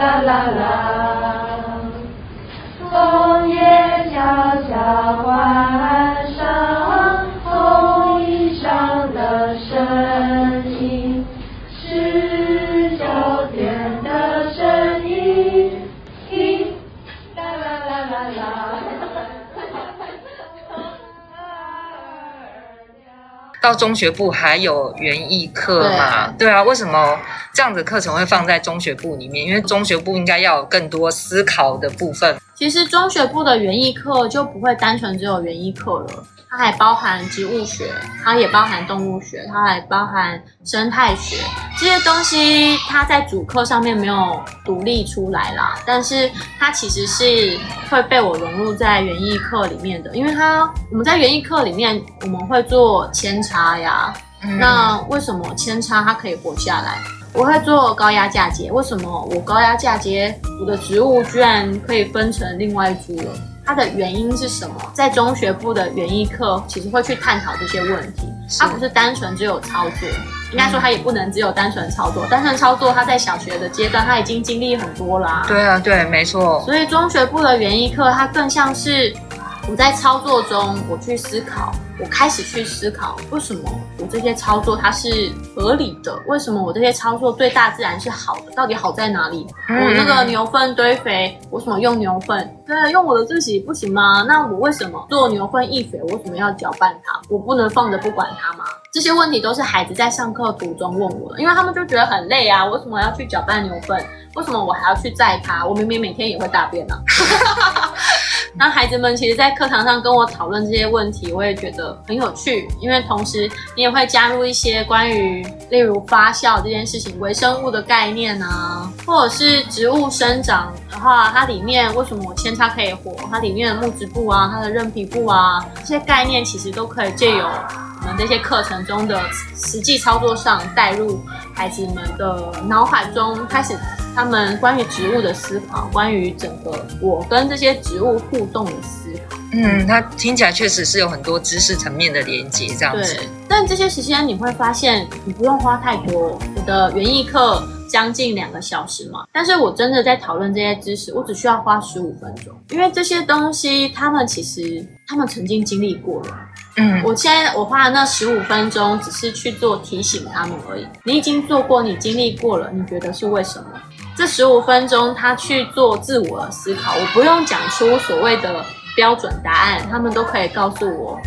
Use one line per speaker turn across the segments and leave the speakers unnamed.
啦啦啦，
到中学部还有园艺课嘛？对，对啊，为什么这样子课程会放在中学部里面？因为中学部应该要有更多思考的部分。
其实中学部的园艺课就不会单纯只有园艺课了。它还包含植物学，它也包含动物学，它还包含生态学这些东西。它在主课上面没有独立出来啦，但是它其实是会被我融入在园艺课里面的。因为它我们在园艺课里面，我们会做扦插呀。嗯、那为什么扦插它可以活下来？我会做高压嫁接，为什么我高压嫁接，我的植物居然可以分成另外一株了？它的原因是什么？在中学部的园艺课，其实会去探讨这些问题。它不是单纯只有操作，应该说它也不能只有单纯操作。单纯操作，它在小学的阶段，它已经经历很多啦。
对啊，对，没错。
所以中学部的园艺课，它更像是我在操作中，我去思考。我开始去思考，为什么我这些操作它是合理的？为什么我这些操作对大自然是好的？到底好在哪里？嗯、我那个牛粪堆肥，我怎么用牛粪？对，用我的自己不行吗？那我为什么做牛粪易肥？我为什么要搅拌它？我不能放着不管它吗？这些问题都是孩子在上课途中问我的，因为他们就觉得很累啊。为什么要去搅拌牛粪？为什么我还要去载它？我明明每天也会大便呢、啊。那孩子们其实，在课堂上跟我讨论这些问题，我也觉得很有趣。因为同时，你也会加入一些关于，例如发酵这件事情、微生物的概念啊，或者是植物生长的话，它里面为什么我扦插可以活？它里面的木质部啊，它的韧皮部啊，这些概念其实都可以借由我们这些课程中的实际操作上带入孩子们的脑海中，开始。他们关于植物的思考，关于整个我跟这些植物互动的思考，
嗯，它听起来确实是有很多知识层面的连接，这样子。
对，但这些时间你会发现，你不用花太多。我的园艺课将近两个小时嘛，但是我真的在讨论这些知识，我只需要花十五分钟，因为这些东西他们其实他们曾经经历过了。嗯，我现在我花的那十五分钟，只是去做提醒他们而已。你已经做过，你经历过了，你觉得是为什么？这十五分钟，他去做自我的思考，我不用讲出所谓的标准答案，他们都可以告诉我。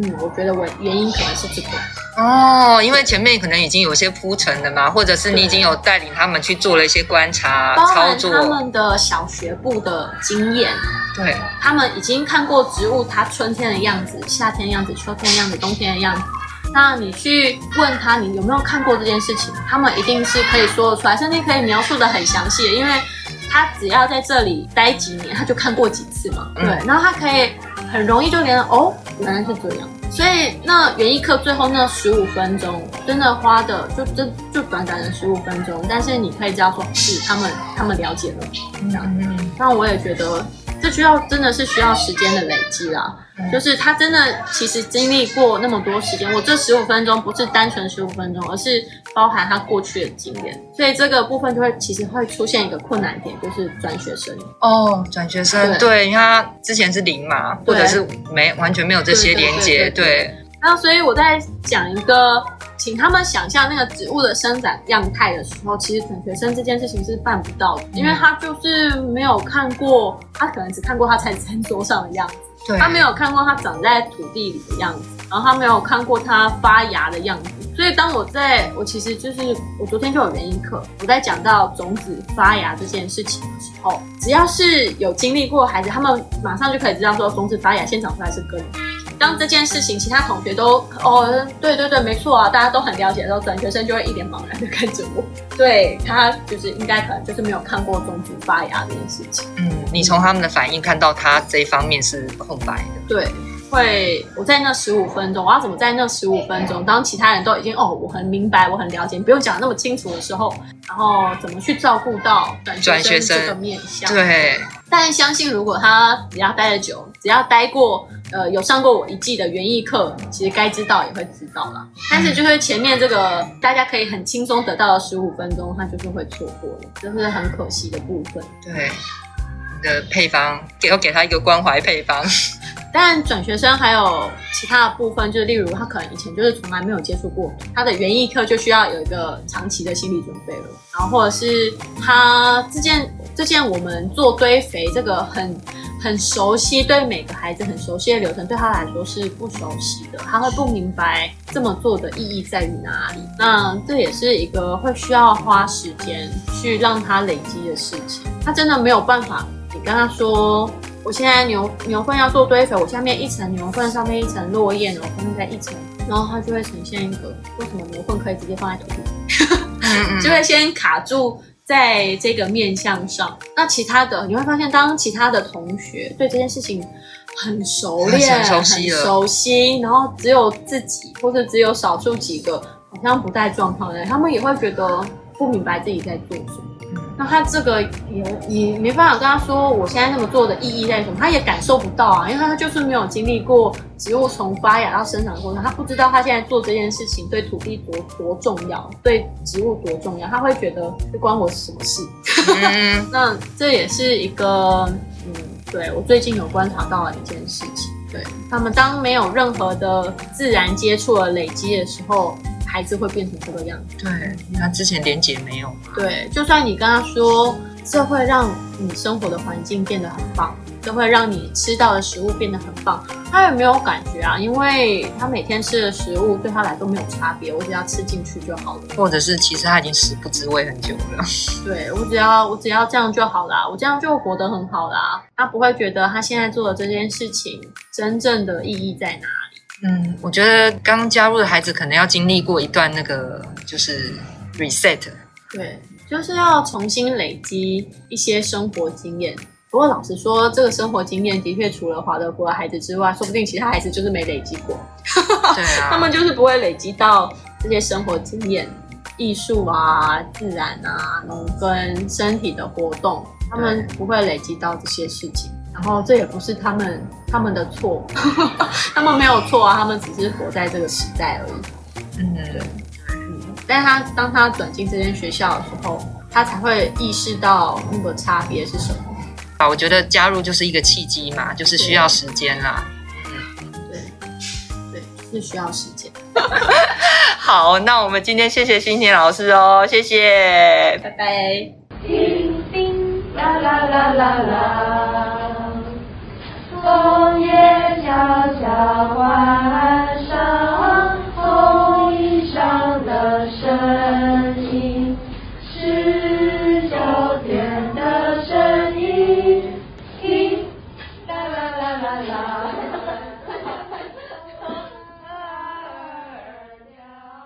嗯，我觉得我原因可能是这个。
哦，因为前面可能已经有些铺陈了嘛，或者是你已经有带领他们去做了一些观察操作，
他们的小学部的经验，
对，
他们已经看过植物它春天的样子、夏天的样子、秋天的样子、冬天的样子。那你去问他，你有没有看过这件事情？他们一定是可以说得出来，甚至可以描述的很详细，因为他只要在这里待几年，他就看过几次嘛。对，然后他可以很容易就连哦，原来是这样。所以那园艺课最后那十五分钟，真的花的就就就短短的十五分钟，但是你可以知道说，是他们他们了解了这样。嗯，那我也觉得。这需要真的是需要时间的累积啦，就是他真的其实经历过那么多时间，我这十五分钟不是单纯十五分钟，而是包含他过去的经验，所以这个部分就会其实会出现一个困难点，就是转学生。
哦，转学生对，对，因为他之前是零嘛，或者是没完全没有这些连接，对。
然后所以我在讲一个。请他们想象那个植物的生长样态的时候，其实转学生这件事情是办不到的，因为他就是没有看过，他可能只看过他在餐桌上的样子，对，他没有看过他长在土地里的样子，然后他没有看过他发芽的样子。所以当我在我其实就是我昨天就有原因课，我在讲到种子发芽这件事情的时候，只要是有经历过孩子，他们马上就可以知道说种子发芽先长出来是根。当这件事情，其他同学都哦，对对对，没错啊，大家都很了解的时候，转学生就会一脸茫然的看着我。对，他就是应该可能就是没有看过种子发芽这件事情。
嗯，你从他们的反应看到他这一方面是空白的。
对，会我在那十五分钟，我要怎么在那十五分钟，当其他人都已经哦，我很明白，我很了解，不用讲那么清楚的时候，然后怎么去照顾到转学生这个面相？
对。
但相信如果他只要待得久，只要待过。呃有上过我一季的园艺课，其实该知道也会知道啦。但是就是前面这个大家可以很轻松得到的十五分钟，他就是会错过了，这、就是很可惜的部分。
对，你的配方给我给他一个关怀配方。
但转学生还有其他的部分，就是例如他可能以前就是从来没有接触过他的园艺课，就需要有一个长期的心理准备了。然后或者是他这件这件我们做堆肥这个很很熟悉，对每个孩子很熟悉的流程，对他来说是不熟悉的，他会不明白这么做的意义在于哪里。那这也是一个会需要花时间去让他累积的事情。他真的没有办法，你跟他说。我现在牛牛粪要做堆肥，我下面一层牛粪，上面一层落叶，然后上面再一层，然后它就会呈现一个为什么牛粪可以直接放在土里，就会先卡住在这个面向上。那其他的你会发现，当其他的同学对这件事情很熟练、很熟悉，很熟悉，然后只有自己或者只有少数几个好像不在状况的人，他们也会觉得不明白自己在做什么。那他这个也也没办法跟他说，我现在这么做的意义在什么？他也感受不到啊，因为他就是没有经历过植物从发芽到生长的过程，他不知道他现在做这件事情对土地多多重要，对植物多重要，他会觉得这关我什么事？嗯、那这也是一个，嗯，对，我最近有观察到的一件事情，对，他们当没有任何的自然接触的累积的时候。孩子会变成这个样子，
对，因为他之前连结没有。
对，就算你跟他说，这会让你生活的环境变得很棒，这会让你吃到的食物变得很棒，他也没有感觉啊，因为他每天吃的食物对他来都没有差别，我只要吃进去就好了。
或者是其实他已经食不知味很久了。
对，我只要我只要这样就好啦，我这样就活得很好啦，他不会觉得他现在做的这件事情真正的意义在哪里。
嗯，我觉得刚加入的孩子可能要经历过一段那个就是 reset，
对，就是要重新累积一些生活经验。不过老实说，这个生活经验的确除了华德福的孩子之外，说不定其他孩子就是没累积过。
对啊，
他们就是不会累积到这些生活经验、艺术啊、自然啊、农耕、身体的活动，他们不会累积到这些事情。然后这也不是他们他们的错，他们没有错啊，他们只是活在这个时代而已。嗯，对。嗯，但是他当他转进这间学校的时候，他才会意识到那个差别是什么。
啊，我觉得加入就是一个契机嘛，就是需要时间啦。
嗯，对，对，是需要时间。
好，那我们今天谢谢欣婷老师哦，谢谢，
拜拜。
叮叮啦啦啦啦啦。枫叶悄悄换上